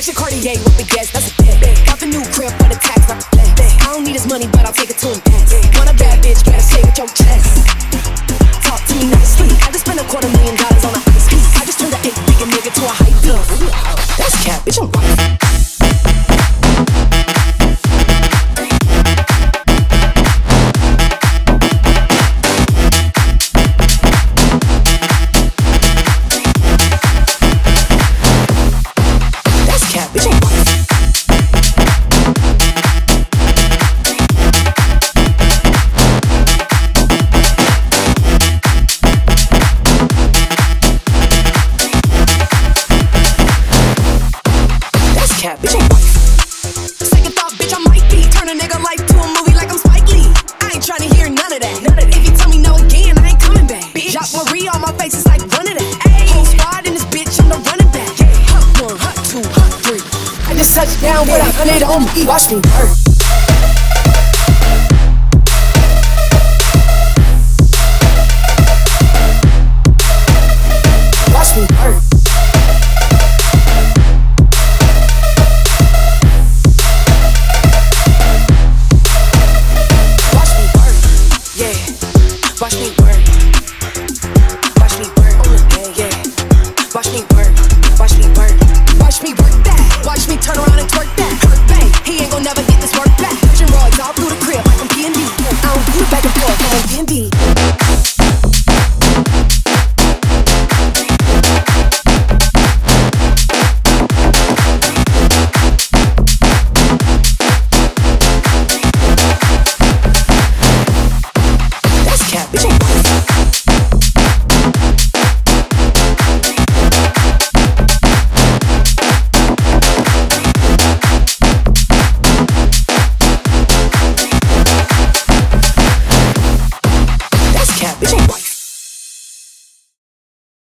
Action Cartier with the gas, that's a bet. Got the new crib for the tax, I'm I don't need his money, but I'll take it to him. Want a bad bitch, better say with your chest. Talk to me nicely. Had to spend a quarter million dollars on a ice piece. I just turned an eight figure nigga to a hype. That's cap, bitch, I'm just touched down with a hundred on Watch me. Hurt Watch me work. Watch me work. Bitch. Right.